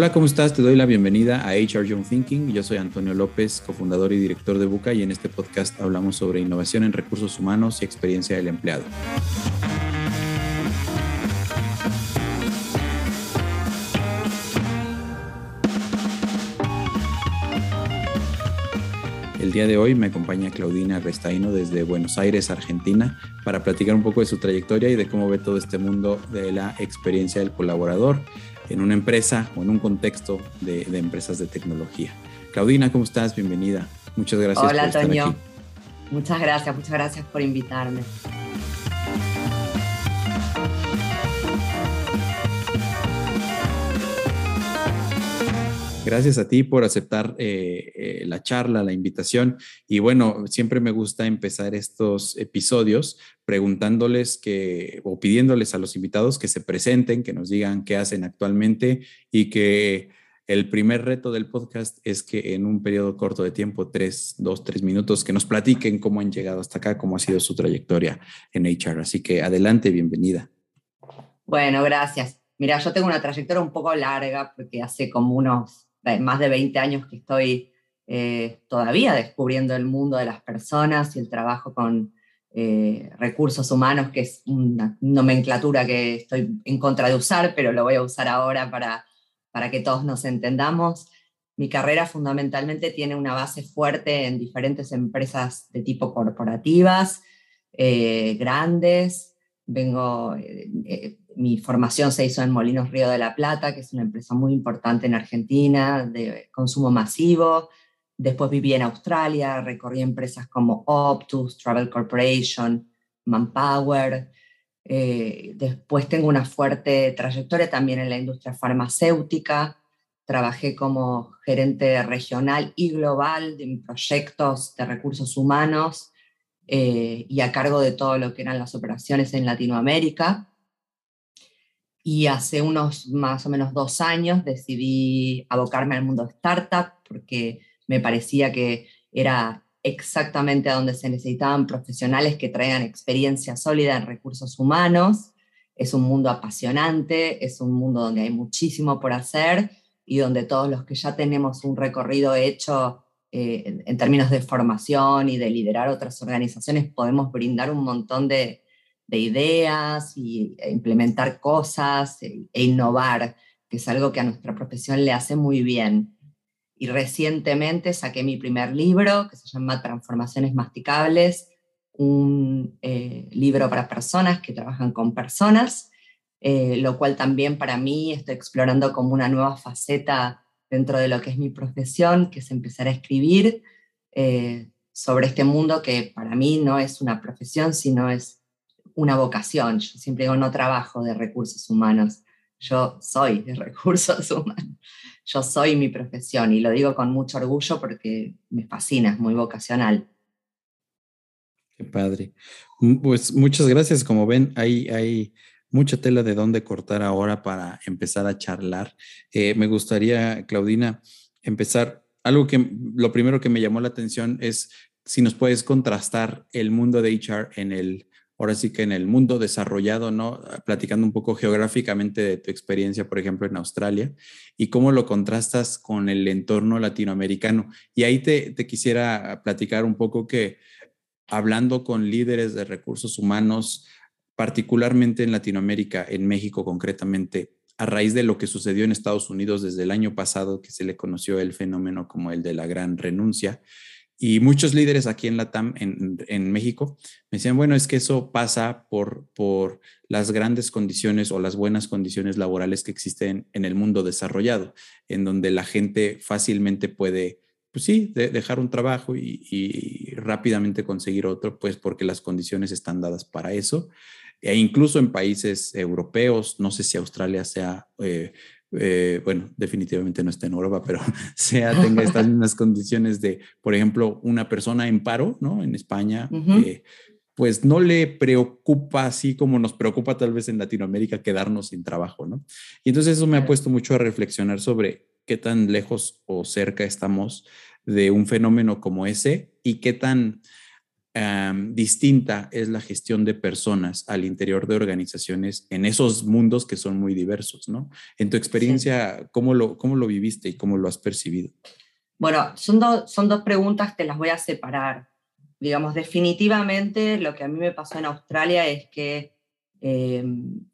Hola, ¿cómo estás? Te doy la bienvenida a HR Young Thinking. Yo soy Antonio López, cofundador y director de Buca, y en este podcast hablamos sobre innovación en recursos humanos y experiencia del empleado. El día de hoy me acompaña Claudina Restaino desde Buenos Aires, Argentina, para platicar un poco de su trayectoria y de cómo ve todo este mundo de la experiencia del colaborador en una empresa o en un contexto de, empresas de tecnología. Claudina, ¿cómo estás? Bienvenida. Muchas gracias. Hola, por estar Aquí. Muchas gracias, muchas gracias por invitarme. Gracias a ti por aceptar eh, eh, la charla, la invitación. Y bueno, siempre me gusta empezar estos episodios preguntándoles que o pidiéndoles a los invitados que se presenten, que nos digan qué hacen actualmente y que el primer reto del podcast es que en un periodo corto de tiempo, tres, dos, tres minutos, que nos platiquen cómo han llegado hasta acá, cómo ha sido su trayectoria en HR. Así que adelante, bienvenida. Bueno, gracias. Mira, yo tengo una trayectoria un poco larga porque hace como unos más de 20 años que estoy eh, todavía descubriendo el mundo de las personas y el trabajo con eh, recursos humanos, que es una nomenclatura que estoy en contra de usar, pero lo voy a usar ahora para, para que todos nos entendamos. Mi carrera fundamentalmente tiene una base fuerte en diferentes empresas de tipo corporativas, eh, grandes. Vengo, mi formación se hizo en Molinos Río de la Plata, que es una empresa muy importante en Argentina de consumo masivo. Después viví en Australia, recorrí empresas como Optus, Travel Corporation, Manpower. Eh, después tengo una fuerte trayectoria también en la industria farmacéutica. Trabajé como gerente regional y global de proyectos de recursos humanos eh, y a cargo de todo lo que eran las operaciones en Latinoamérica. Y hace unos más o menos dos años decidí abocarme al mundo startup porque me parecía que era exactamente a donde se necesitaban profesionales que traigan experiencia sólida en recursos humanos. Es un mundo apasionante, es un mundo donde hay muchísimo por hacer y donde todos los que ya tenemos un recorrido hecho eh, en términos de formación y de liderar otras organizaciones podemos brindar un montón de, de ideas y e implementar cosas e, e, innovar, que es algo que a nuestra profesión le hace muy bien. Y recientemente saqué mi primer libro, que se llama Transformaciones Masticables, un eh, libro para personas que trabajan con personas, eh, lo cual también para mí estoy explorando como una nueva faceta dentro de lo que es mi profesión, que es empezar a escribir eh, sobre este mundo que para mí no es una profesión, sino es una vocación. Yo siempre digo, no trabajo de recursos humanos, yo soy de recursos humanos. Yo soy mi profesión y lo digo con mucho orgullo porque me fascina, es muy vocacional. Qué padre. Pues muchas gracias. Como ven, hay, hay mucha tela de dónde cortar ahora para empezar a charlar. Eh, me gustaría, Claudina, empezar. Algo que lo primero que me llamó la atención es si nos puedes contrastar el mundo de HR en el ahora sí que en el mundo desarrollado, ¿no? Platicando un poco geográficamente de tu experiencia, por ejemplo, en Australia, y cómo lo contrastas con el entorno latinoamericano. Y ahí te, quisiera platicar un poco que hablando con líderes de recursos humanos, particularmente en Latinoamérica, en México concretamente, a raíz de lo que sucedió en Estados Unidos desde el año pasado, que se le conoció el fenómeno como el de la gran renuncia, y muchos líderes aquí en Latam, en, en, México, me decían, bueno, es que eso pasa por, por las grandes condiciones o las buenas condiciones laborales que existen en el mundo desarrollado, en donde la gente fácilmente puede, pues sí, dejar un trabajo y, y, rápidamente conseguir otro, pues porque las condiciones están dadas para eso. E incluso en países europeos, no sé si Australia sea... Eh, eh, bueno, definitivamente no está en Europa, pero sea, tenga estas mismas condiciones de, por ejemplo, una persona en paro, ¿no? En España, eh, pues no le preocupa así como nos preocupa tal vez en Latinoamérica quedarnos sin trabajo, ¿no? Y entonces eso me ha puesto mucho a reflexionar sobre qué tan lejos o cerca estamos de un fenómeno como ese y qué tan distinta es la gestión de personas al interior de organizaciones en esos mundos que son muy diversos, ¿no? En tu experiencia, ¿cómo, lo, ¿cómo lo viviste y cómo lo has percibido? Bueno, son, son dos preguntas, te las voy a separar. Digamos, definitivamente lo que a mí me pasó en Australia es que eh,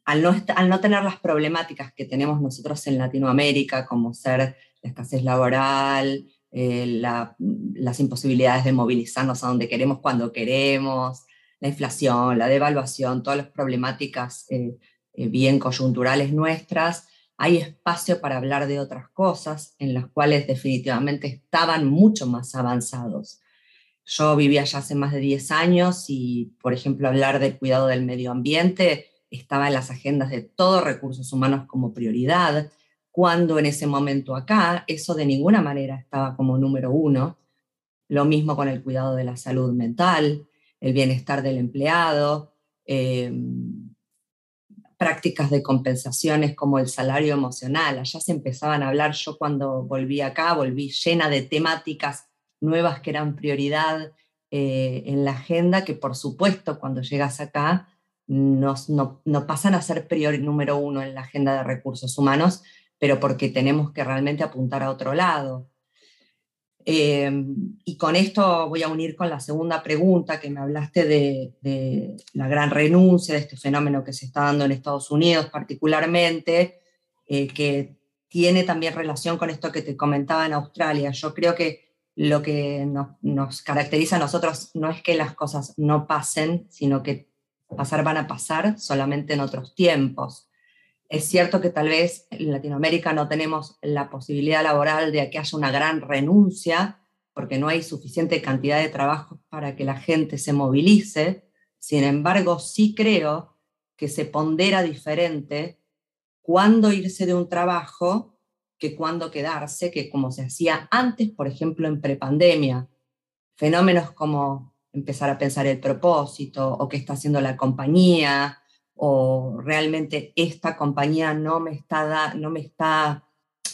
al, no al no tener las problemáticas que tenemos nosotros en Latinoamérica, como ser la escasez laboral, eh, las imposibilidades de movilizarnos a donde queremos, cuando queremos, la inflación, la devaluación, todas las problemáticas eh, eh, bien coyunturales nuestras, hay espacio para hablar de otras cosas en las cuales definitivamente estaban mucho más avanzados. Yo vivía ya hace más de 10 años y, por ejemplo, hablar del cuidado del medio ambiente estaba en las agendas de todos recursos humanos como prioridad cuando en ese momento acá eso de ninguna manera estaba como número uno. Lo mismo con el cuidado de la salud mental, el bienestar del empleado, em, prácticas de compensaciones como el salario emocional. Allá se empezaban a hablar, yo cuando volví acá, volví llena de temáticas nuevas que eran prioridad eh, en la agenda, que por supuesto cuando llegas acá no, no, pasan a ser prior número uno en la agenda de recursos humanos, pero porque tenemos que realmente apuntar a otro lado. Eh, y con esto voy a unir con la segunda pregunta que me hablaste de, la gran renuncia, de este fenómeno que se está dando en Estados Unidos particularmente, eh, que tiene también relación con esto que te comentaba en Australia. Yo creo que lo que nos caracteriza a nosotros no es que las cosas no pasen, sino que pasar van a pasar solamente en otros tiempos. Es cierto que tal vez en Latinoamérica no tenemos la posibilidad laboral de que haya una gran renuncia, porque no hay suficiente cantidad de trabajo para que la gente se movilice. Sin embargo, sí creo que se pondera diferente cuándo irse de un trabajo que cuándo quedarse, que como se hacía antes, por ejemplo, en prepandemia. Fenómenos como empezar a pensar el propósito o qué está haciendo la compañía, o realmente esta compañía no me está, no me está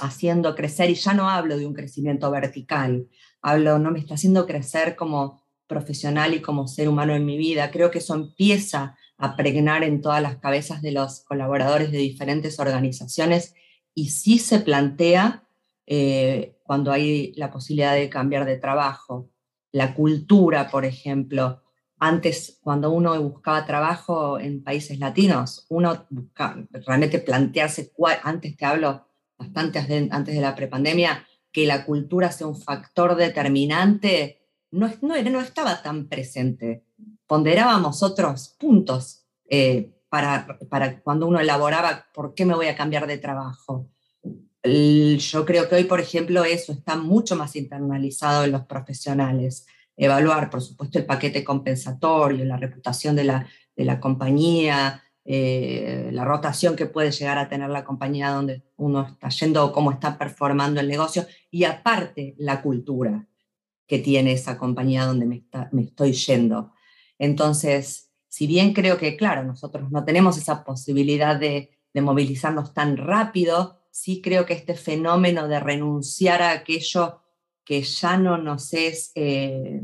haciendo crecer, y ya no hablo de un crecimiento vertical, hablo, no me está haciendo crecer como profesional y como ser humano en mi vida. Creo que eso empieza a pregnar en todas las cabezas de los colaboradores de diferentes organizaciones y sí se plantea eh, cuando hay la posibilidad de cambiar de trabajo. La cultura, por ejemplo, antes, cuando uno buscaba trabajo en países latinos, uno buscaba, realmente plantearse, antes te hablo bastante antes de la prepandemia, que la cultura sea un factor determinante, no, no, no estaba tan presente. Ponderábamos otros puntos eh, para, para cuando uno elaboraba por qué me voy a cambiar de trabajo. Yo creo que hoy, por ejemplo, eso está mucho más internalizado en los profesionales evaluar, por supuesto, el paquete compensatorio, la reputación de la, de la compañía, eh, la rotación que puede llegar a tener la compañía donde uno está yendo o cómo está performando el negocio, y aparte la cultura que tiene esa compañía donde me, me estoy yendo. Entonces, si bien creo que, claro, nosotros no tenemos esa posibilidad de, de movilizarnos tan rápido, sí creo que este fenómeno de renunciar a aquello que ya no nos es eh,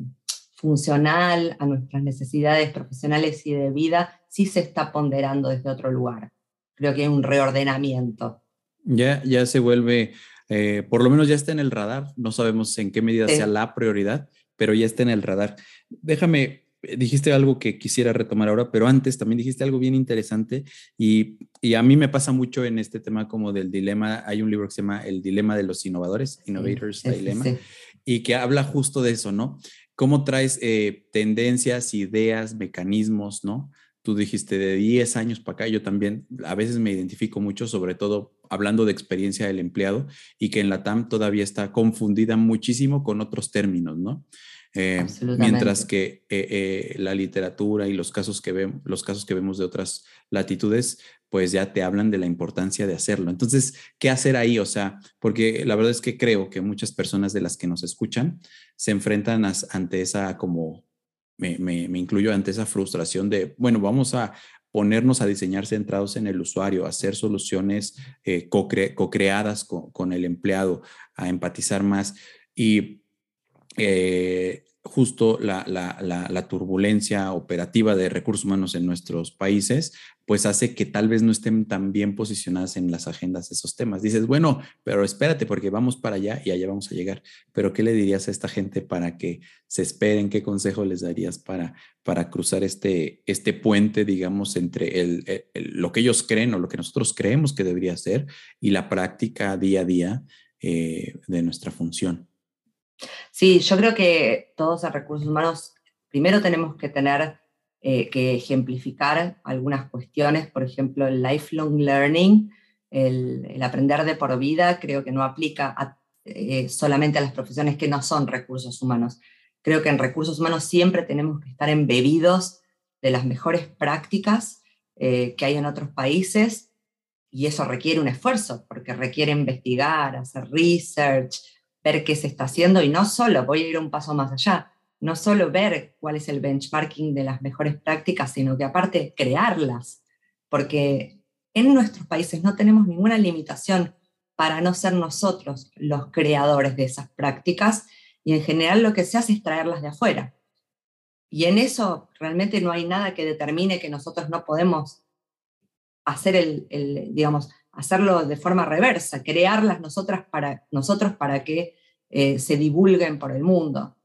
funcional a nuestras necesidades profesionales y de vida, sí se está ponderando desde otro lugar. Creo que hay un reordenamiento. Ya, ya se vuelve, eh, por lo menos ya está en el radar, no sabemos en qué medida sea la prioridad, pero ya está en el radar. Déjame dijiste algo que quisiera retomar ahora, pero antes también dijiste algo bien interesante y, a mí me pasa mucho en este tema como del dilema. Hay un libro que se llama El dilema de los innovadores, Innovators Dilemma, y que habla justo de eso, ¿no? Cómo traes eh, tendencias, ideas, mecanismos, ¿no? Tú dijiste de 10 años para acá, yo también a veces me identifico mucho, sobre todo hablando de experiencia del empleado y que en la TAM todavía está confundida muchísimo con otros términos, ¿no? Eh, mientras que eh, eh, la literatura y los casos, que vemos, los casos que vemos de otras latitudes, pues ya te hablan de la importancia de hacerlo. Entonces, ¿qué hacer ahí? O sea, porque la verdad es que creo que muchas personas de las que nos escuchan se enfrentan ante esa como, me, me, incluyo ante esa frustración de, bueno, vamos a ponernos a diseñar centrados en el usuario, hacer soluciones co-creadas con, con, el empleado, a empatizar más. Y eh, justo la, la, turbulencia operativa de recursos humanos en nuestros países, pues hace que tal vez no estén tan bien posicionadas en las agendas de esos temas. Dices, bueno, pero espérate porque vamos para allá y allá vamos a llegar. Pero ¿qué le dirías a esta gente para que se esperen? ¿Qué consejo les darías para, para cruzar este, este puente, digamos, entre el, lo que ellos creen o lo que nosotros creemos que debería ser y la práctica día a día eh, de nuestra función? Sí, yo creo que todos los recursos humanos, primero tenemos que tener eh, que ejemplificar algunas cuestiones, por ejemplo, el lifelong learning, el, aprender de por vida, creo que no aplica eh, solamente a las profesiones que no son recursos humanos. Creo que en recursos humanos siempre tenemos que estar embebidos de las mejores prácticas eh, que hay en otros países y eso requiere un esfuerzo, porque requiere investigar, hacer research, ver qué se está haciendo y no solo, voy a ir un paso más allá, no solo ver cuál es el benchmarking de las mejores prácticas, sino que aparte crearlas, porque en nuestros países no tenemos ninguna limitación para no ser nosotros los creadores de esas prácticas y en general lo que se hace es traerlas de afuera. Y en eso realmente no hay nada que determine que nosotros no podemos hacer el, digamos, hacerlo de forma reversa, crearlas nosotras para, nosotros para que eh, se divulguen por el mundo.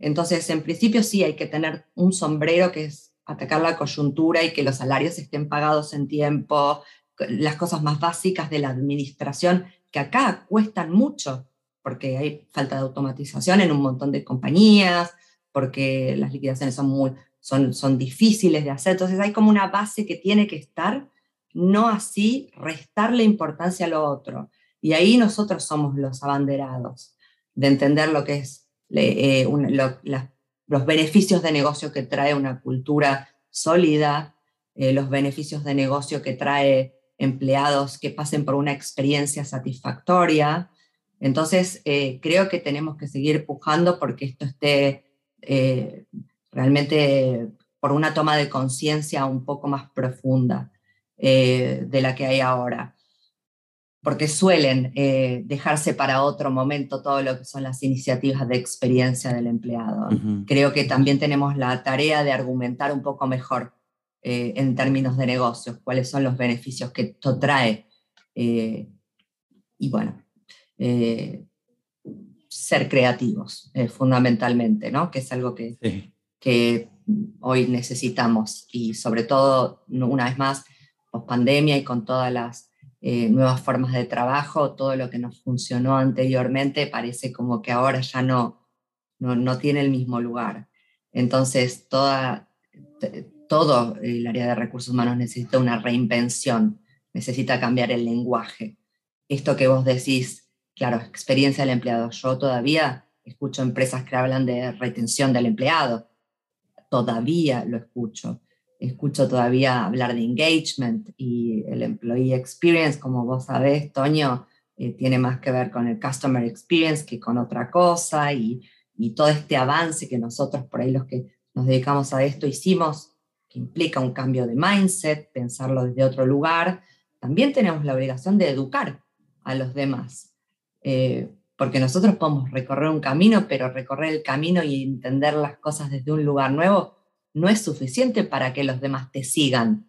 Entonces, en principio sí hay que tener un sombrero que es atacar la coyuntura y que los salarios estén pagados en tiempo, las cosas más básicas de la administración, que acá cuestan mucho, porque hay falta de automatización en un montón de compañías, porque las liquidaciones son, muy, son, son difíciles de hacer. Entonces hay como una base que tiene que estar, no así restarle importancia a lo otro. Y ahí nosotros somos los abanderados de entender lo que es eh, los beneficios de negocio que trae una cultura sólida, eh, los beneficios de negocio que trae empleados que pasen por una experiencia satisfactoria. Entonces, eh, creo que tenemos que seguir pujando porque esto esté realmente por una toma de conciencia un poco más profunda de la que hay ahora porque suelen eh, dejarse para otro momento todo lo que son las iniciativas de experiencia del empleado. Creo que también tenemos la tarea de argumentar un poco mejor eh, en términos de negocios, cuáles son los beneficios que esto trae. Eh, y bueno, ser creativos, fundamentalmente, ¿no? que es algo que, que hoy necesitamos y sobre todo, una vez más, post pandemia y con todas las eh, nuevas formas de trabajo, todo lo que nos funcionó anteriormente parece como que ahora ya no, no, tiene el mismo lugar. Entonces, toda, todo el área de recursos humanos necesita una reinvención, necesita cambiar el lenguaje. Esto que vos decís, claro, experiencia del empleado. Yo todavía escucho empresas que hablan de retención del empleado, todavía lo escucho escucho todavía hablar de engagement y el employee experience, como vos sabés, Toño, eh, tiene más que ver con el customer experience que con otra cosa y, y, todo este avance que nosotros por ahí los que nos dedicamos a esto hicimos, que implica un cambio de mindset, pensarlo desde otro lugar, también tenemos la obligación de educar a los demás. Eh, porque nosotros podemos recorrer un camino, pero recorrer el camino y entender las cosas desde un lugar nuevo no es suficiente para que los demás te sigan.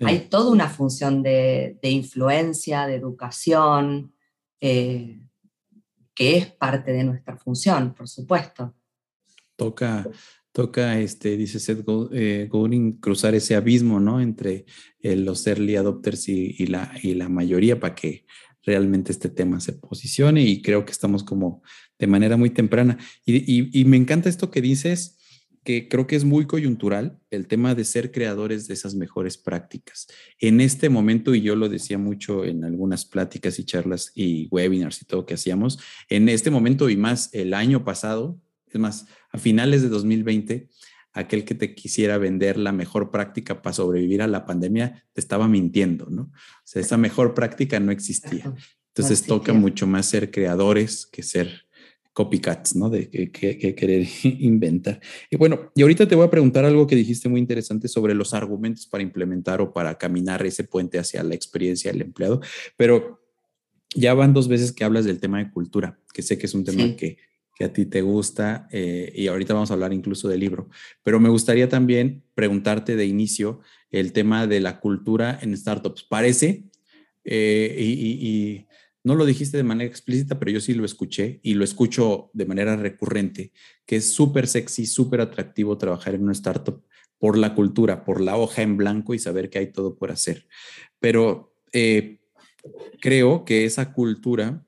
Hay toda una función de, influencia, de educación, eh, que es parte de nuestra función, por supuesto. Toca, toca este, dice Seth eh, Godin, cruzar ese abismo, ¿no? Entre los early adopters y, la, y la mayoría para que realmente este tema se posicione y creo que estamos como de manera muy temprana. y me encanta esto que dices que creo que es muy coyuntural el tema de ser creadores de esas mejores prácticas. En este momento, y yo lo decía mucho en algunas pláticas y charlas y webinars y todo que hacíamos, en este momento y más el año pasado, es más, a finales de 2020, aquel que te quisiera vender la mejor práctica para sobrevivir a la pandemia te estaba mintiendo, ¿no? O sea, esa mejor práctica no existía. Entonces toca mucho más ser creadores que ser copycats, ¿no? De que, querer inventar. Y bueno, y ahorita te voy a preguntar algo que dijiste muy interesante sobre los argumentos para implementar o para caminar ese puente hacia la experiencia del empleado, pero ya van dos veces que hablas del tema de cultura, que sé que es un tema que, que a ti te gusta eh, y ahorita vamos a hablar incluso del libro. Pero me gustaría también preguntarte de inicio el tema de la cultura en startups. Parece, eh, y, no lo dijiste de manera explícita, pero yo sí lo escuché y lo escucho de manera recurrente, que es súper sexy, súper atractivo trabajar en una startup por la cultura, por la hoja en blanco y saber que hay todo por hacer. Pero eh, creo que esa cultura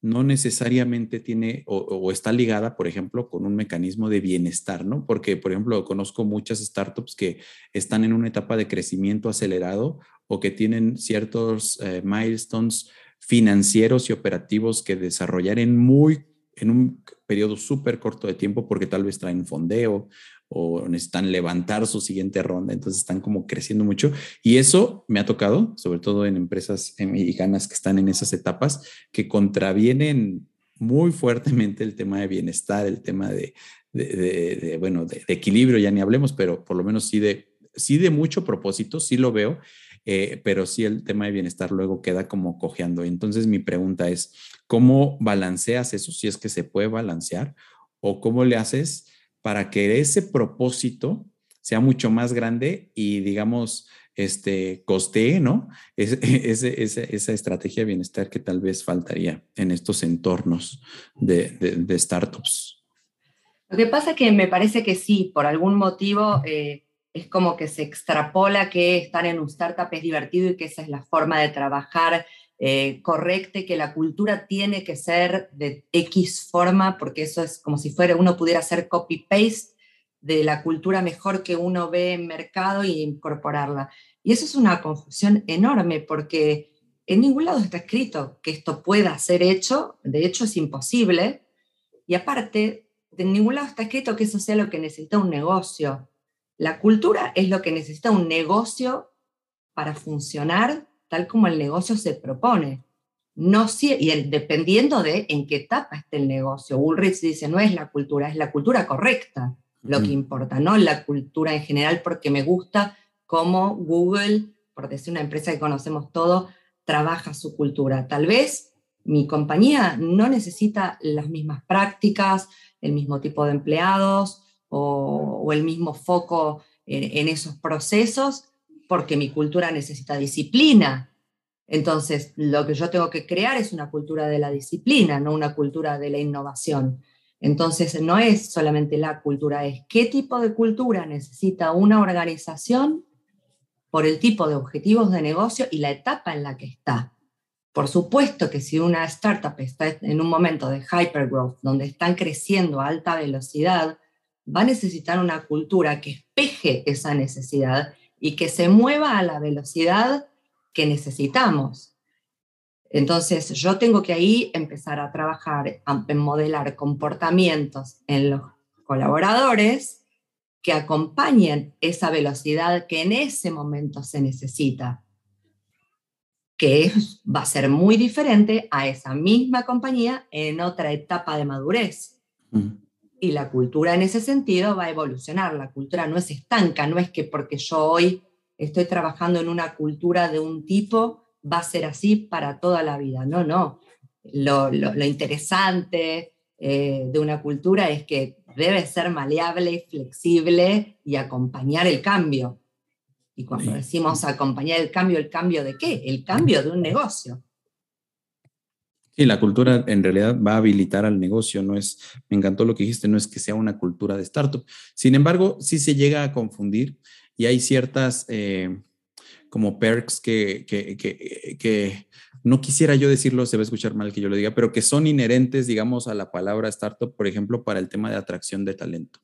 no necesariamente tiene o, está ligada, por ejemplo, con un mecanismo de bienestar, ¿no? Porque, por ejemplo, conozco muchas startups que están en una etapa de crecimiento acelerado o que tienen ciertos eh, milestones financieros y operativos que desarrollar en muy en un periodo súper corto de tiempo porque tal vez traen fondeo o necesitan levantar su siguiente ronda, entonces están como creciendo mucho. Y eso me ha tocado, sobre todo en empresas mexicanas que están en esas etapas, que contravienen muy fuertemente el tema de bienestar, el tema de, de, bueno, de, equilibrio, ya ni hablemos, pero por lo menos sí de, sí de mucho propósito, sí lo veo, eh, pero sí el tema de bienestar luego queda como cojeando. Entonces mi pregunta es, ¿cómo balanceas eso si es que se puede balancear? ¿O cómo le haces para que ese propósito sea mucho más grande y, digamos, este, costee, ¿no? esa estrategia de bienestar que tal vez faltaría en estos entornos de, startups. Lo que pasa es que me parece que sí, por algún motivo eh, es como que se extrapola que estar en un startup es divertido y que esa es la forma de trabajar eh, correcte, que la cultura tiene que ser de X forma, porque eso es como si fuera uno pudiera hacer copy-paste de la cultura mejor que uno ve en mercado y incorporarla. Y eso es una confusión enorme, porque en ningún lado está escrito que esto pueda ser hecho, de hecho es imposible, y aparte, de ningún lado está escrito que eso sea lo que necesita un negocio. La cultura es lo que necesita un negocio para funcionar tal como el negocio se propone. No, y el, dependiendo de en qué etapa esté el negocio. Ulrich dice, no es la cultura, es la cultura correcta lo que importa, no la cultura en general, porque me gusta cómo Google, por decir una empresa que conocemos todo, trabaja su cultura. Tal vez mi compañía no necesita las mismas prácticas, el mismo tipo de empleados o, el mismo foco en esos procesos, porque mi cultura necesita disciplina. Entonces, lo que yo tengo que crear es una cultura de la disciplina, no una cultura de la innovación. Entonces, no es solamente la cultura, es qué tipo de cultura necesita una organización por el tipo de objetivos de negocio y la etapa en la que está. Por supuesto que si una startup está en un momento de hypergrowth, donde están creciendo a alta velocidad, va a necesitar una cultura que espeje esa necesidad y que se mueva a la velocidad que necesitamos. Entonces, yo tengo que ahí empezar a trabajar, en modelar comportamientos en los colaboradores que acompañen esa velocidad que en ese momento se necesita, que va a ser muy diferente a esa misma compañía en otra etapa de madurez. Y la cultura en ese sentido va a evolucionar. La cultura no es estanca, no es que porque yo hoy estoy trabajando en una cultura de un tipo, va a ser así para toda la vida. No, no. Lo, interesante eh, de una cultura es que debe ser maleable, flexible y acompañar el cambio. Y cuando decimos acompañar el cambio, ¿el cambio de qué? El cambio de un negocio. Sí, la cultura en realidad va a habilitar al negocio, no es, me encantó lo que dijiste, no es que sea una cultura de startup. Sin embargo, sí se llega a confundir y hay ciertas eh, como perks que, que, que, que, no quisiera yo decirlo, se va a escuchar mal que yo lo diga, pero que son inherentes, digamos, a la palabra startup, por ejemplo, para el tema de atracción de talento.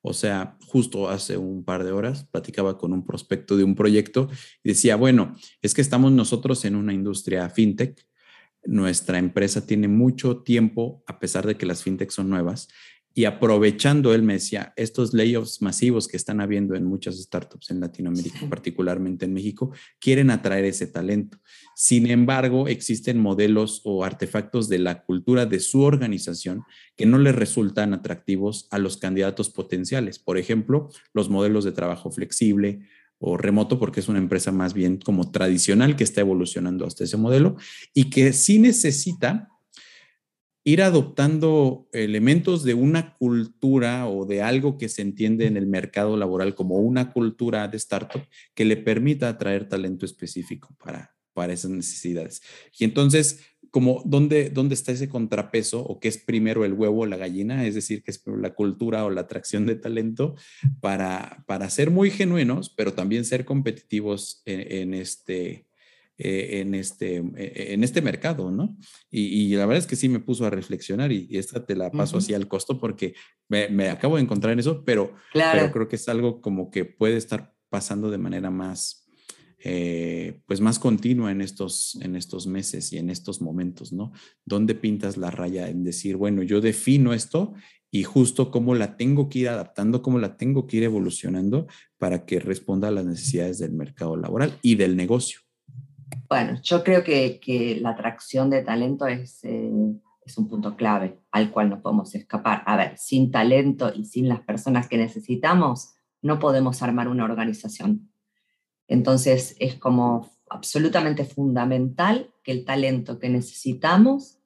O sea, justo hace un par de horas platicaba con un prospecto de un proyecto y decía, bueno, es que estamos nosotros en una industria fintech nuestra empresa tiene mucho tiempo, a pesar de que las fintechs son nuevas, y aprovechando, él me decía, estos layoffs masivos que están habiendo en muchas startups en Latinoamérica, particularmente en México, quieren atraer ese talento. Sin embargo, existen modelos o artefactos de la cultura de su organización que no les resultan atractivos a los candidatos potenciales. Por ejemplo, los modelos de trabajo flexible, o remoto porque es una empresa más bien como tradicional que está evolucionando hasta ese modelo y que sí necesita ir adoptando elementos de una cultura o de algo que se entiende en el mercado laboral como una cultura de startup que le permita atraer talento específico para, para esas necesidades. Y entonces, como dónde, dónde está ese contrapeso o qué es primero el huevo o la gallina, es decir, que es la cultura o la atracción de talento para, para ser muy genuinos, pero también ser competitivos en este, eh, en, este, eh, en este mercado, ¿no? Y, la verdad es que sí me puso a reflexionar y, esta te la paso así al costo porque me, acabo de encontrar en eso, pero, pero creo que es algo como que puede estar pasando de manera más, eh, pues más continua en estos, en estos meses y en estos momentos, ¿no? ¿Dónde pintas la raya en decir, bueno, yo defino esto y justo cómo la tengo que ir adaptando, cómo la tengo que ir evolucionando para que responda a las necesidades del mercado laboral y del negocio? Bueno, yo creo que, la atracción de talento es, eh, es un punto clave al cual no podemos escapar. A ver, sin talento y sin las personas que necesitamos, no podemos armar una organización. Entonces, es como absolutamente fundamental que el talento que necesitamos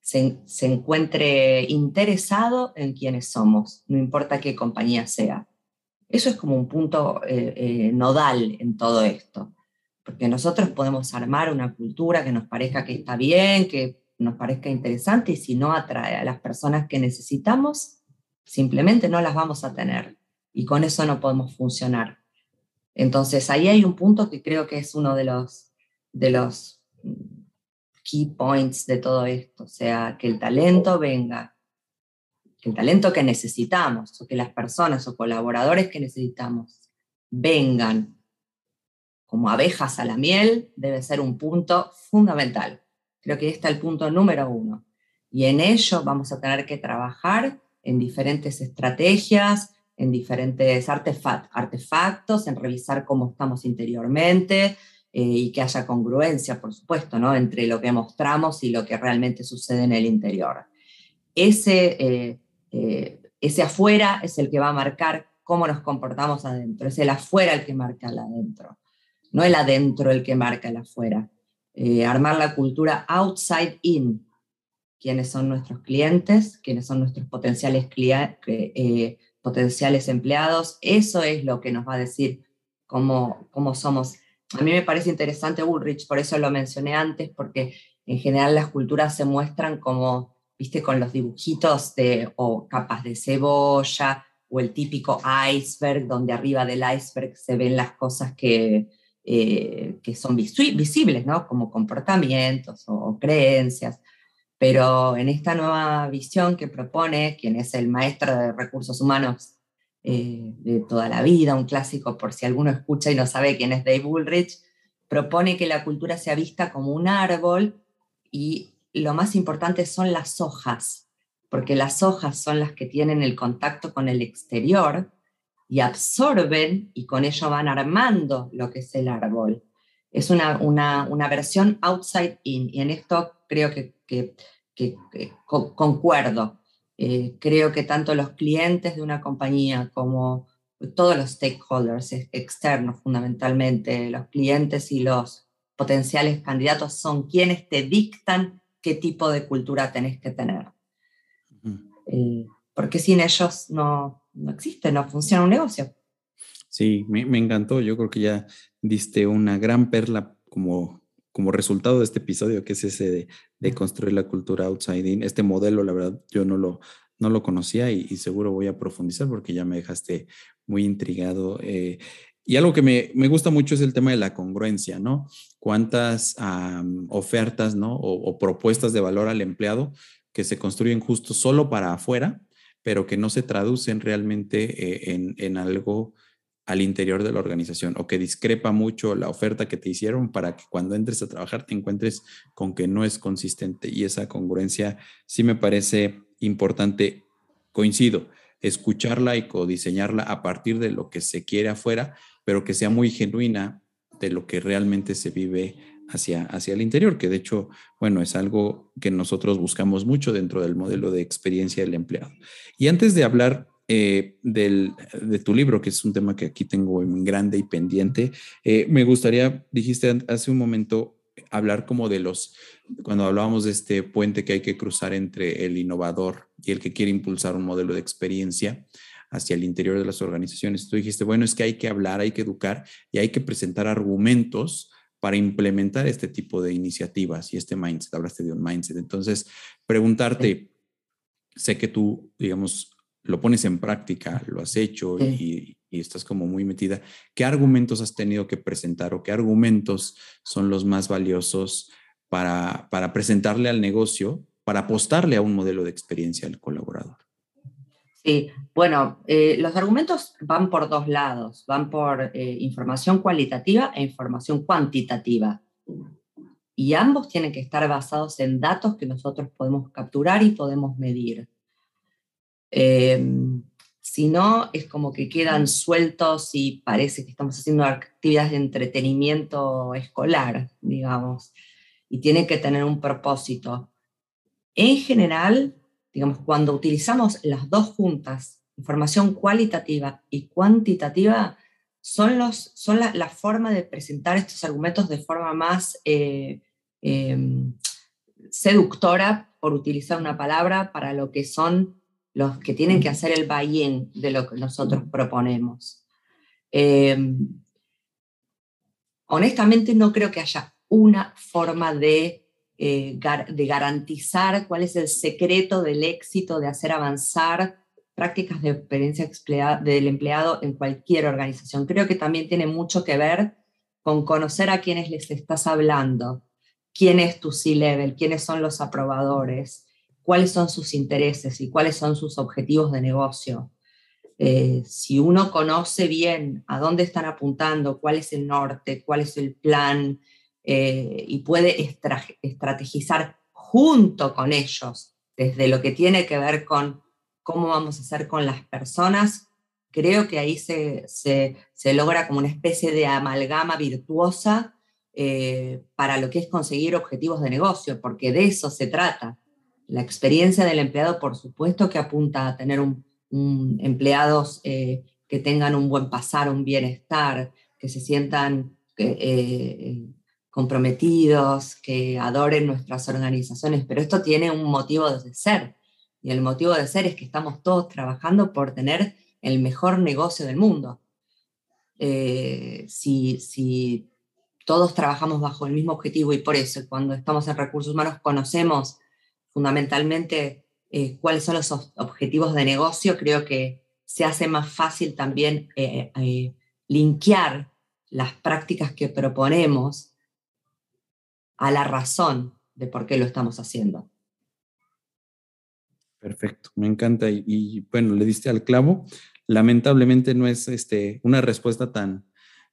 se, encuentre interesado en quienes somos, no importa qué compañía sea. Eso es como un punto eh, eh, nodal en todo esto porque nosotros podemos armar una cultura que nos parezca que está bien, que nos parezca interesante, y si no atrae a las personas que necesitamos, simplemente no las vamos a tener. Y con eso no podemos funcionar. Entonces, ahí hay un punto que creo que es uno de los, de los key points de todo esto, o sea, que el talento venga, que el talento que necesitamos, o que las personas o colaboradores que necesitamos vengan como abejas a la miel debe ser un punto fundamental. Creo que este es el punto número uno. Y en ello vamos a tener que trabajar en diferentes estrategias, en diferentes artefactos, en revisar cómo estamos interiormente eh, y que haya congruencia, por supuesto, ¿no? entre lo que mostramos y lo que realmente sucede en el interior. Ese, eh, eh, ese afuera es el que va a marcar cómo nos comportamos adentro, es el afuera el que marca el adentro no el adentro el que marca el afuera. Eh, armar la cultura outside in, quiénes son nuestros clientes, quiénes son nuestros potenciales, eh, potenciales empleados, eso es lo que nos va a decir cómo, cómo somos. A mí me parece interesante Ulrich, por eso lo mencioné antes, porque en general las culturas se muestran como, viste, con los dibujitos de, o capas de cebolla, o el típico iceberg, donde arriba del iceberg se ven las cosas que, eh, que son visibles, ¿no? como comportamientos o, creencias. Pero en esta nueva visión que propone, quien es el maestro de recursos humanos eh, de toda la vida, un clásico por si alguno escucha y no sabe quién es Dave Ulrich, propone que la cultura sea vista como un árbol y lo más importante son las hojas, porque las hojas son las que tienen el contacto con el exterior y absorben y con ello van armando lo que es el árbol. Es una, una, versión outside in y en esto creo que, que, concuerdo. Eh, creo que tanto los clientes de una compañía como todos los stakeholders externos fundamentalmente, los clientes y los potenciales candidatos son quienes te dictan qué tipo de cultura tenés que tener. Eh, porque sin ellos no, no existe, no funciona un negocio. Sí, me, encantó. Yo creo que ya diste una gran perla como, como resultado de este episodio, que es ese de, de construir la cultura outside in. Este modelo, la verdad, yo no lo, no lo conocía y, seguro voy a profundizar porque ya me dejaste muy intrigado. Eh, y algo que me, me, gusta mucho es el tema de la congruencia, ¿no? Cuántas ofertas, ¿no? O, o, propuestas de valor al empleado que se construyen justo solo para afuera pero que no se traducen realmente eh, en, algo al interior de la organización o que discrepa mucho la oferta que te hicieron para que cuando entres a trabajar te encuentres con que no es consistente y esa congruencia sí me parece importante. Coincido, escucharla y codiseñarla a partir de lo que se quiere afuera, pero que sea muy genuina de lo que realmente se vive hacia, hacia el interior, que de hecho, bueno, es algo que nosotros buscamos mucho dentro del modelo de experiencia del empleado. Y antes de hablar eh, del, de tu libro, que es un tema que aquí tengo en grande y pendiente, eh, me gustaría, dijiste hace un momento, hablar como de los, cuando hablábamos de este puente que hay que cruzar entre el innovador y el que quiere impulsar un modelo de experiencia hacia el interior de las organizaciones. Tú dijiste, bueno, es que hay que hablar, hay que educar y hay que presentar argumentos para implementar este tipo de iniciativas y este mindset. Hablaste de un mindset. Entonces, preguntarte, sé que tú, digamos, lo pones en práctica, lo has hecho y, y, estás como muy metida. ¿Qué argumentos has tenido que presentar o qué argumentos son los más valiosos para, para presentarle al negocio, para apostarle a un modelo de experiencia al colaborador? Sí, bueno, eh, los argumentos van por dos lados, van por eh, información cualitativa e información cuantitativa. Y ambos tienen que estar basados en datos que nosotros podemos capturar y podemos medir. Em, si no, es como que quedan sueltos y parece que estamos haciendo actividades de entretenimiento escolar, digamos, y tiene que tener un propósito. En general, digamos, cuando utilizamos las dos juntas, información cualitativa y cuantitativa, son, los, son la, forma de presentar estos argumentos de forma más eh, em, seductora, por utilizar una palabra, para lo que son los que tienen que hacer el buy-in de lo que nosotros proponemos. Em, honestamente no creo que haya una forma de eh, de garantizar cuál es el secreto del éxito de hacer avanzar prácticas de experiencia del empleado en cualquier organización. Creo que también tiene mucho que ver con conocer a quienes les estás hablando, quién es tu C-level, quiénes son los aprobadores, cuáles son sus intereses y cuáles son sus objetivos de negocio. Eh, si uno conoce bien a dónde están apuntando, cuál es el norte, cuál es el plan, eh, y puede estrategizar junto con ellos desde lo que tiene que ver con cómo vamos a hacer con las personas, creo que ahí se, logra como una especie de amalgama virtuosa eh, para lo que es conseguir objetivos de negocio, porque de eso se trata. La experiencia del empleado, por supuesto, que apunta a tener empleados eh, que tengan un buen pasar, un bienestar, que se sientan comprometidos, que adoren nuestras organizaciones, pero esto tiene un motivo de ser. Y el motivo de ser es que estamos todos trabajando por tener el mejor negocio del mundo. Eh, si, si todos trabajamos bajo el mismo objetivo y por eso cuando estamos en recursos humanos conocemos fundamentalmente eh, cuáles son los objetivos de negocio, creo que se hace más fácil también eh, linkear las prácticas que proponemos a la razón de por qué lo estamos haciendo. Perfecto, me encanta. Y, bueno, le diste al clavo. Lamentablemente no es este, una respuesta tan,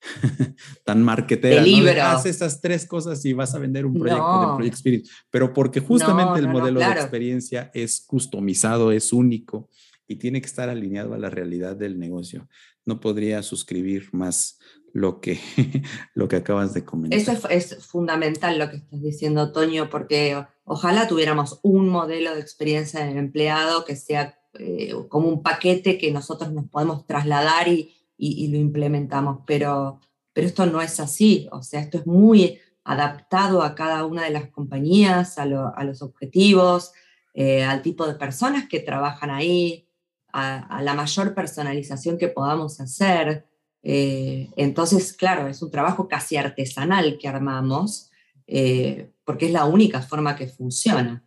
tan marketera. De Haz estas tres cosas y vas a vender un proyecto de Project Spirit. Pero porque justamente el modelo de experiencia es customizado, es único y tiene que estar alineado a la realidad del negocio. No podría suscribir más lo que, lo que acabas de comentar. Eso es, fundamental lo que estás diciendo, Toño, porque ojalá tuviéramos un modelo de experiencia del empleado que sea eh, como un paquete que nosotros nos podemos trasladar y, lo implementamos, pero, pero esto no es así, o sea, esto es muy adaptado a cada una de las compañías, a, los objetivos, eh, al tipo de personas que trabajan ahí, a la mayor personalización que podamos hacer. Eh, entonces, claro, es un trabajo casi artesanal que armamos, eh, porque es la única forma que funciona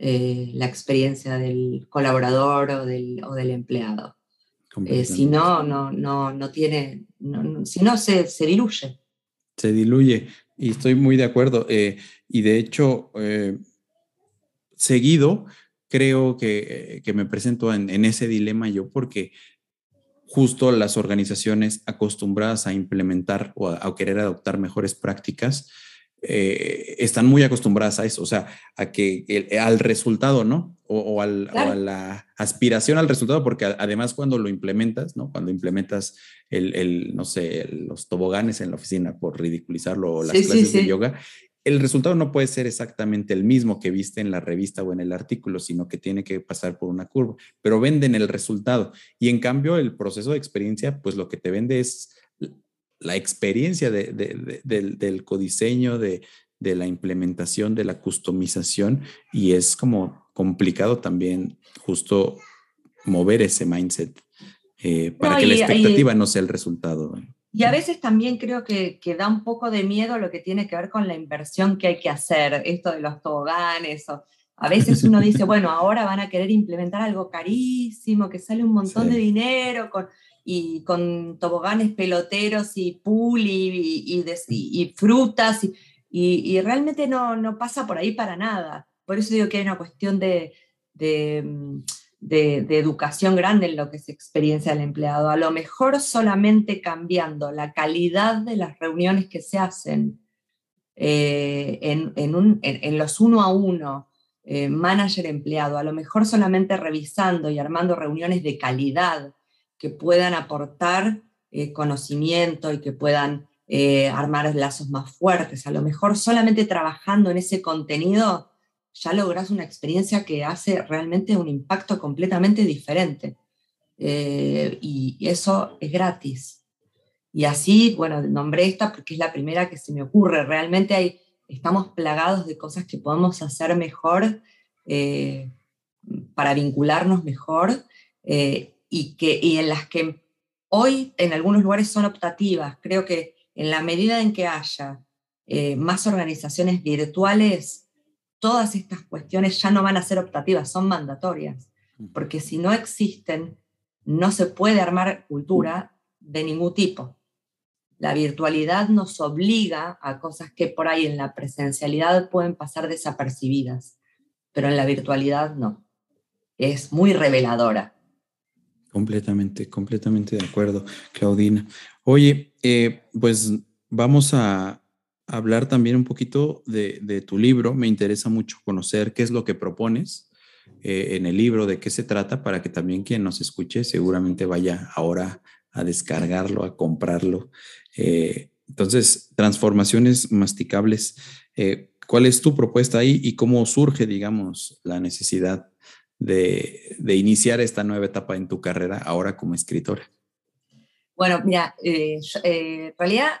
la experiencia del colaborador o del, o del empleado. Si no, no, no, no tiene, si no, se, se, diluye. Se diluye, y estoy muy de acuerdo. y de hecho, seguido, creo que, que me presento en, en, ese dilema yo, porque justo las organizaciones acostumbradas a implementar o a, querer adoptar mejores prácticas eh, están muy acostumbradas a eso, o sea, a que al resultado, ¿no? O, a la aspiración al resultado, porque además cuando lo implementas, ¿no? Cuando implementas el, no sé, los toboganes en la oficina, por ridiculizarlo, o las clases de yoga, el resultado no puede ser exactamente el mismo que viste en la revista o en el artículo, sino que tiene que pasar por una curva, pero venden el resultado. Y en cambio, el proceso de experiencia, pues lo que te vende es la experiencia del, codiseño, de, la implementación, de la customización y es como complicado también justo mover ese mindset eh, para que la expectativa no sea el resultado. Y a veces también creo que, que, da un poco de miedo lo que tiene que ver con la inversión que hay que hacer, esto de los toboganes. O, a veces uno dice, bueno, ahora van a querer implementar algo carísimo, que sale un montón de dinero, con, y con toboganes peloteros y pool y, frutas, y, realmente no, pasa por ahí para nada. Por eso digo que hay una cuestión mm, de, educación grande en lo que es experiencia del empleado. A lo mejor solamente cambiando la calidad de las reuniones que se hacen eh, en, los uno a uno, eh, manager-empleado, a lo mejor solamente revisando y armando reuniones de calidad que puedan aportar eh, conocimiento y que puedan armar lazos más fuertes. A lo mejor solamente trabajando en ese contenido ya logras una experiencia que hace realmente un impacto completamente diferente. Eh, y eso es gratis. Y así, bueno, nombré esta porque es la primera que se me ocurre. Realmente hay, estamos plagados de cosas que podemos hacer mejor eh, para vincularnos mejor eh, y, que, y en las que hoy en algunos lugares son optativas. Creo que en la medida en que haya más organizaciones virtuales, todas estas cuestiones ya no van a ser optativas, son mandatorias, porque si no existen, no se puede armar cultura de ningún tipo. La virtualidad nos obliga a cosas que por ahí en la presencialidad pueden pasar desapercibidas, pero en la virtualidad no. Es muy reveladora. Completamente, completamente de acuerdo, Claudina. Oye, eh, pues vamos a, hablar también un poquito de, tu libro. Me interesa mucho conocer qué es lo que propones eh, en el libro, de qué se trata, para que también quien nos escuche seguramente vaya ahora a descargarlo, a comprarlo. Eh, entonces, transformaciones masticables. ¿Cuál es tu propuesta ahí y cómo surge, digamos, la necesidad de, iniciar esta nueva etapa en tu carrera ahora como escritora? Bueno, mira, en realidad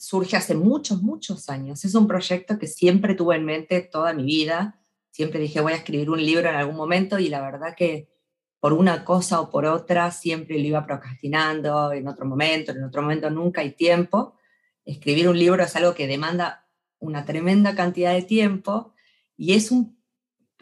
surge hace muchos, muchos años. Es un proyecto que siempre tuve en mente toda mi vida. Siempre dije, voy a escribir un libro en algún momento y la verdad que por una cosa o por otra siempre lo iba procrastinando en otro momento, en otro momento nunca hay tiempo. Escribir un libro es algo que demanda una tremenda cantidad de tiempo y es un,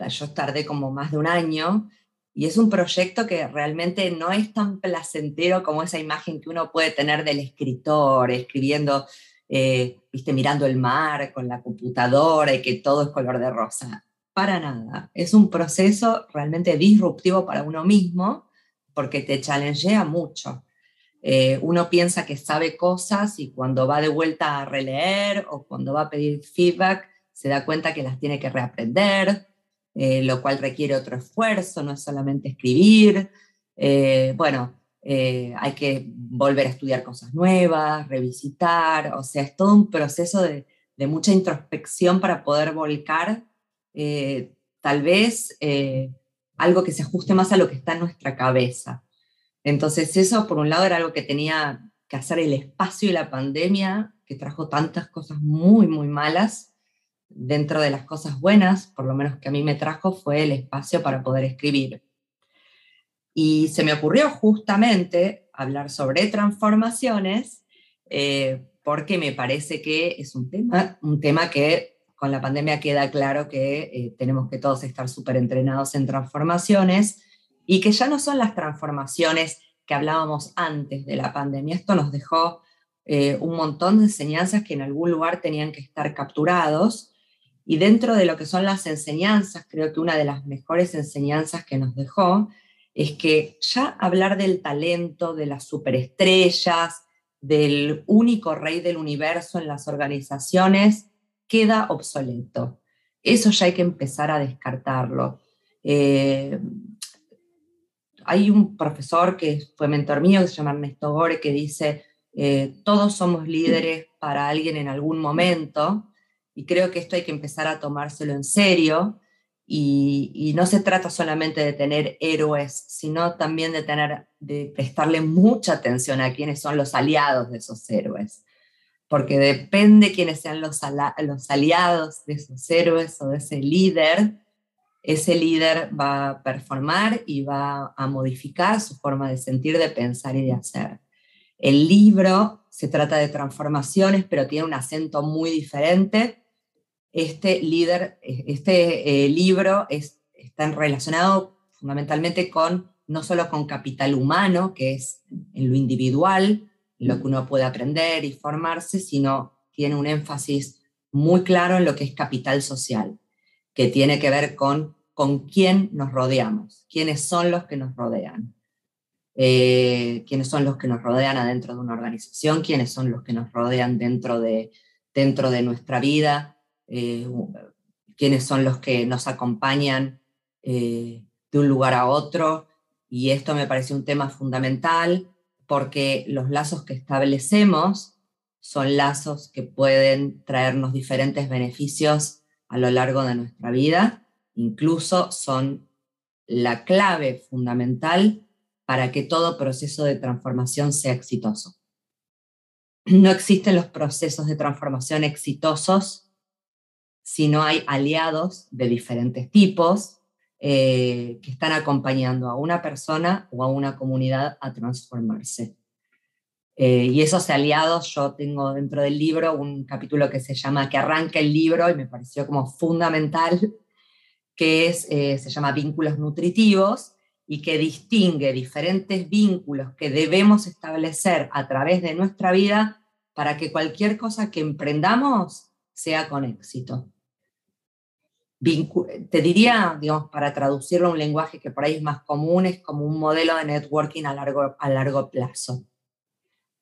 yo tardé como más de un año y es un proyecto que realmente no es tan placentero como esa imagen que uno puede tener del escritor escribiendo eh, viste, mirando el mar con la computadora y que todo es color de rosa. Para nada. Es un proceso realmente disruptivo para uno mismo porque te challengea mucho. Eh, uno piensa que sabe cosas y cuando va de vuelta a releer o cuando va a pedir feedback se da cuenta que las tiene que reaprender, eh, lo cual requiere otro esfuerzo, no es solamente escribir. bueno, eh, hay que volver a estudiar cosas nuevas, revisitar, o sea, es todo un proceso de, mucha introspección para poder volcar eh, tal vez eh, algo que se ajuste más a lo que está en nuestra cabeza. Entonces eso, por un lado, era algo que tenía que hacer el espacio y la pandemia, que trajo tantas cosas muy, muy malas. Dentro de las cosas buenas, por lo menos que a mí me trajo, fue el espacio para poder escribir. Y se me ocurrió justamente hablar sobre transformaciones, eh, porque me parece que es un tema, un tema que con la pandemia queda claro que eh, tenemos que todos estar súper entrenados en transformaciones y que ya no son las transformaciones que hablábamos antes de la pandemia. Esto nos dejó eh, un montón de enseñanzas que en algún lugar tenían que estar capturados. Y dentro de lo que son las enseñanzas, creo que una de las mejores enseñanzas que nos dejó es que ya hablar del talento, de las superestrellas, del único rey del universo en las organizaciones, queda obsoleto. Eso ya hay que empezar a descartarlo. Eh, hay un profesor que fue mentor mío, que se llama Ernesto Gore, que dice, eh, todos somos líderes para alguien en algún momento, y creo que esto hay que empezar a tomárselo en serio. Y, no se trata solamente de tener héroes, sino también de, tener, de prestarle mucha atención a quienes son los aliados de esos héroes. porque depende quiénes sean los, los aliados de esos héroes o de ese líder, ese líder va a performar y va a modificar su forma de sentir, de pensar y de hacer. El libro se trata de transformaciones, pero tiene un acento muy diferente. Este líder, este eh, libro es, está relacionado fundamentalmente con no solo con capital humano, que es en lo individual, lo que uno puede aprender y formarse, sino tiene un énfasis muy claro en lo que es capital social, que tiene que ver con con quién nos rodeamos, quiénes son los que nos rodean, eh, quiénes son los que nos rodean adentro de una organización, quiénes son los que nos rodean dentro de, dentro de nuestra vida, eh, quiénes son los que nos acompañan eh, de un lugar a otro. Y esto me parece un tema fundamental porque los lazos que establecemos son lazos que pueden traernos diferentes beneficios a lo largo de nuestra vida incluso son la clave fundamental para que todo proceso de transformación sea exitoso. No existen los procesos de transformación exitosos si no hay aliados de diferentes tipos eh, que están acompañando a una persona o a una comunidad a transformarse. Eh, y esos aliados, yo tengo dentro del libro un capítulo que se llama Que arranca el libro y me pareció como fundamental que es, eh, se llama vínculos nutritivos y que distingue diferentes vínculos que debemos establecer a través de nuestra vida para que cualquier cosa que emprendamos sea con éxito. Te diría, digamos, para traducirlo a un lenguaje que por ahí es más común, es como un modelo de networking a largo, a largo plazo.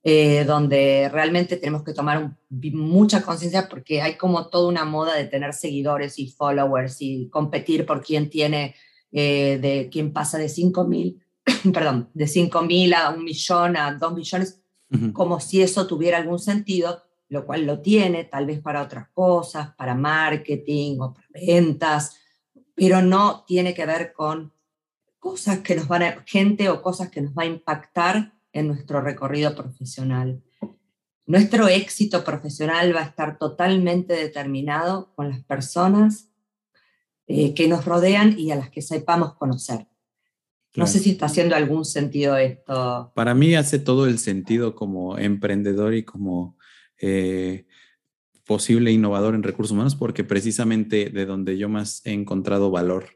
Eh, donde realmente tenemos que tomar mucha conciencia porque hay como toda una moda de tener seguidores y followers y competir por quién tiene, eh, de quién pasa de 5 mil, perdón, de 5 mil a un millón, a 2 millones, como si eso tuviera algún sentido, lo cual lo tiene, tal vez para otras cosas, para marketing o para ventas, pero no tiene que ver con cosas que nos van a, gente o cosas que nos va a impactar en nuestro recorrido profesional. Nuestro éxito profesional va a estar totalmente determinado con las personas eh, que nos rodean y a las que sepamos conocer. No sé si está haciendo algún sentido esto. Para mí hace todo el sentido como emprendedor y como eh, posible innovador en recursos humanos, porque precisamente de donde yo más he encontrado valor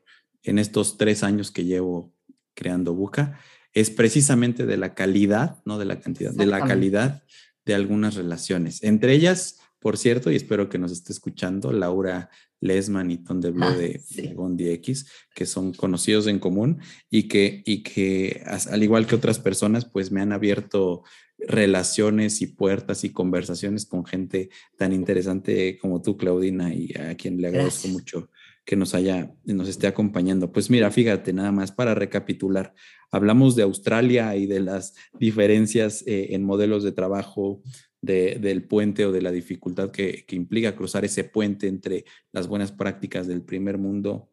en estos tres años que llevo creando Buca es precisamente de la calidad, no de la cantidad, de la calidad de algunas relaciones. Entre ellas, por cierto, y espero que nos esté escuchando, Laura Lesman y Ton de Blue ah, de, Bondi X, que son conocidos en común y que, y que, al igual que otras personas, pues me han abierto relaciones y puertas y conversaciones con gente tan interesante como tú, Claudina, y a quien le agradezco mucho que nos haya, nos esté acompañando. Pues mira, fíjate, nada más para recapitular, hablamos de Australia y de las diferencias eh, en modelos de trabajo del puente o de la dificultad que, que implica cruzar ese puente entre las buenas prácticas del primer mundo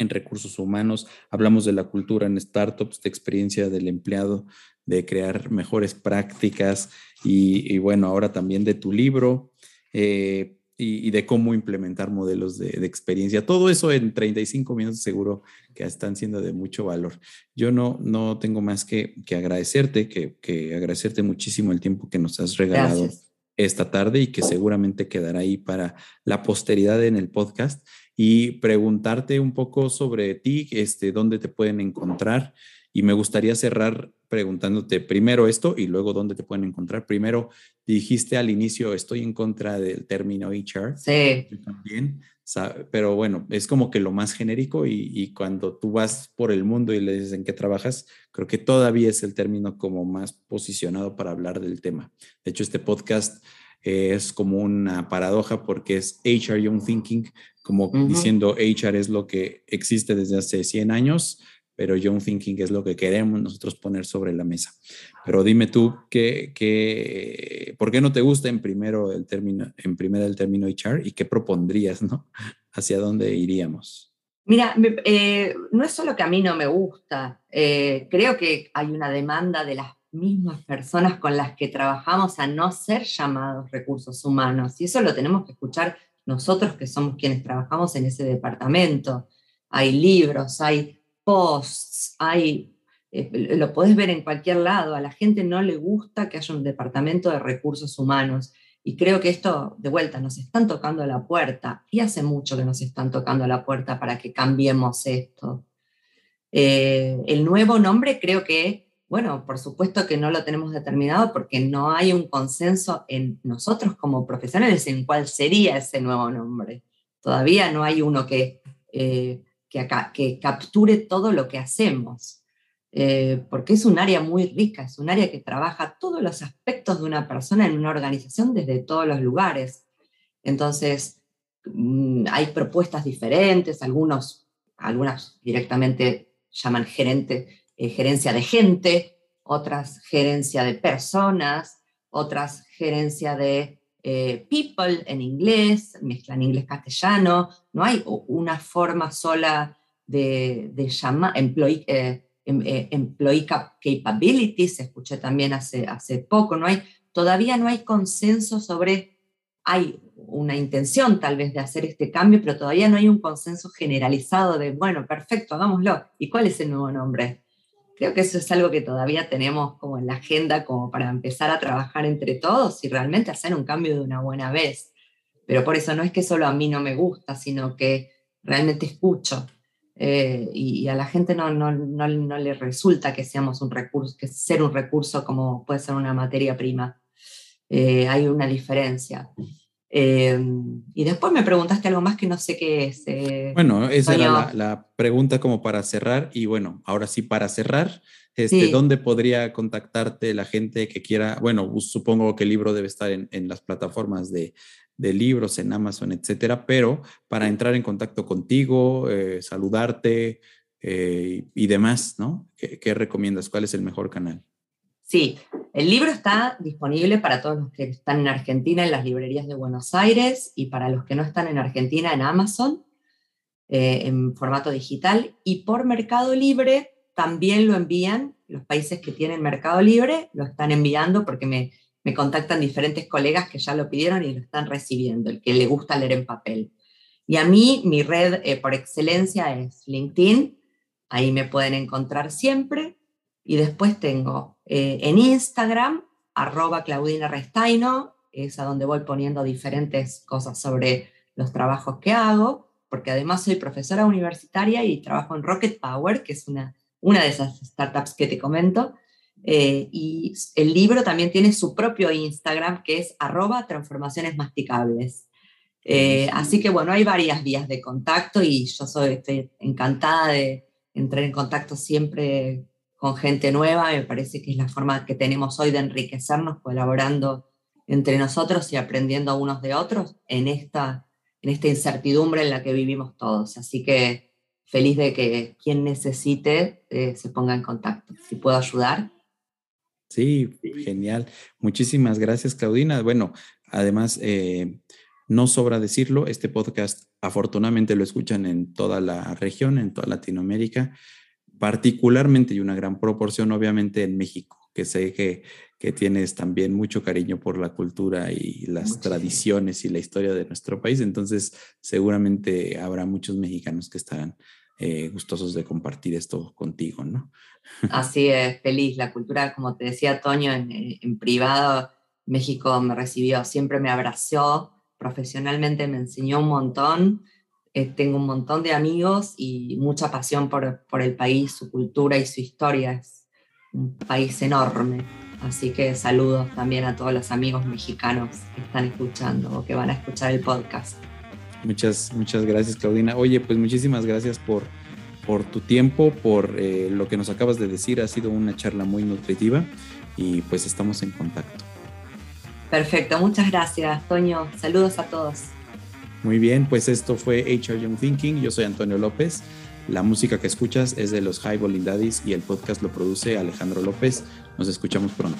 en recursos humanos, hablamos de la cultura en startups, de experiencia del empleado, de crear mejores prácticas y, bueno, ahora también de tu libro. Eh, y, de cómo implementar modelos de, experiencia. Todo eso en 35 minutos seguro que están siendo de mucho valor. Yo no, no tengo más que, que agradecerte, que, que, agradecerte muchísimo el tiempo que nos has regalado esta tarde y que seguramente quedará ahí para la posteridad en el podcast y preguntarte un poco sobre ti, este, dónde te pueden encontrar y me gustaría cerrar preguntándote primero esto y luego dónde te pueden encontrar. Primero, dijiste al inicio, estoy en contra del término HR. Sí. también, pero bueno, es como que lo más genérico y, cuando tú vas por el mundo y le dices en qué trabajas, creo que todavía es el término como más posicionado para hablar del tema. De hecho, este podcast es como una paradoja porque es HR Young Thinking, como diciendo HR es lo que existe desde hace 100 años, pero Young Thinking es lo que queremos nosotros poner sobre la mesa. Pero dime tú, ¿qué, qué, ¿por qué no te gusta en primero el término, en primera el término HR y qué propondrías, no? ¿Hacia dónde iríamos? Mira, eh, no es solo que a mí no me gusta, eh, creo que hay una demanda de las mismas personas con las que trabajamos a no ser llamados recursos humanos. Y eso lo tenemos que escuchar nosotros que somos quienes trabajamos en ese departamento. Hay libros, hay hay, eh, lo podés ver en cualquier lado. A la gente no le gusta que haya un departamento de recursos humanos. Y creo que esto, de vuelta, nos están tocando la puerta. Y hace mucho que nos están tocando la puerta para que cambiemos esto. Eh, el nuevo nombre creo que bueno, por supuesto que no lo tenemos determinado porque no hay un consenso en nosotros como profesionales en cuál sería ese nuevo nombre. Todavía no hay uno que, eh, que, acá, que, capture todo lo que hacemos, eh, porque es un área muy rica, es un área que trabaja todos los aspectos de una persona en una organización desde todos los lugares. Entonces, mm, hay propuestas diferentes, algunos, algunas directamente llaman gerente eh, gerencia de gente, otras gerencia de personas, otras gerencia de eh, people en inglés, mezclan inglés-castellano, no hay una forma sola de, llamar, employee, eh, em, employee capabilities, escuché también hace, hace poco, no hay, todavía no hay consenso sobre, hay una intención tal vez de hacer este cambio, pero todavía no hay un consenso generalizado de, bueno, perfecto, hagámoslo. ¿Y cuál es el nuevo nombre? Creo que eso es algo que todavía tenemos como en la agenda como para empezar a trabajar entre todos y realmente hacer un cambio de una buena vez. Pero por eso no es que solo a mí no me gusta, sino que realmente escucho. Eh, y, a la gente no, no, no, no, le resulta que seamos un recurso, que ser un recurso como puede ser una materia prima. Eh, hay una diferencia. Em, y después me preguntaste algo más que no sé qué es. Eh, bueno, esa era la, pregunta como para cerrar. Y bueno, ahora sí, para cerrar, este, ¿dónde podría contactarte la gente que quiera? Bueno, supongo que el libro debe estar en, en las plataformas de, de, libros, en Amazon, etcétera, pero para entrar en contacto contigo, eh, saludarte eh, y demás, ¿no? ¿Qué, ¿Qué recomiendas? ¿Cuál es el mejor canal? Sí, el libro está disponible para todos los que están en Argentina en las librerías de Buenos Aires y para los que no están en Argentina en Amazon eh, en formato digital. Y por Mercado Libre también lo envían, los países que tienen Mercado Libre lo están enviando porque me, me contactan diferentes colegas que ya lo pidieron y lo están recibiendo, el que le gusta leer en papel. Y a mí mi red eh, por excelencia es LinkedIn, ahí me pueden encontrar siempre y después tengo eh, en Instagram, arroba Claudina Restaino, es a donde voy poniendo diferentes cosas sobre los trabajos que hago, porque además soy profesora universitaria y trabajo en Rocket Power, que es una, una de esas startups que te comento. Eh, y el libro también tiene su propio Instagram, que es arroba transformaciones masticables. Eh, así que bueno, hay varias vías de contacto y yo soy, estoy encantada de entrar en contacto siempre con gente nueva, me parece que es la forma que tenemos hoy de enriquecernos colaborando entre nosotros y aprendiendo unos de otros en esta, en esta incertidumbre en la que vivimos todos. Así que feliz de que quien necesite eh, se ponga en contacto. Si puedo ayudar. Sí, genial. Muchísimas gracias, Claudina. Bueno, además, eh, no sobra decirlo, este podcast afortunadamente lo escuchan en toda la región, en toda Latinoamérica particularmente y una gran proporción obviamente en México, que sé que, que tienes también mucho cariño por la cultura y las tradiciones y la historia de nuestro país, entonces seguramente habrá muchos mexicanos que estarán eh, gustosos de compartir esto contigo, ¿no? Así es, feliz. La cultura, como te decía Toño, en, en privado, México me recibió, siempre me abrazó, profesionalmente me enseñó un montón eh, tengo un montón de amigos y mucha pasión por, por el país, su cultura y su historia. Es un país enorme. Así que saludos también a todos los amigos mexicanos que están escuchando o que van a escuchar el podcast. Muchas, muchas gracias, Claudina. Oye, pues muchísimas gracias por, por tu tiempo, por eh, lo que nos acabas de decir. Ha sido una charla muy nutritiva y pues estamos en contacto. Perfecto, muchas gracias, Toño. Saludos a todos. Muy bien, pues esto fue HR Young Thinking. Yo soy Antonio López. La música que escuchas es de los High Daddies y el podcast lo produce Alejandro López. Nos escuchamos pronto.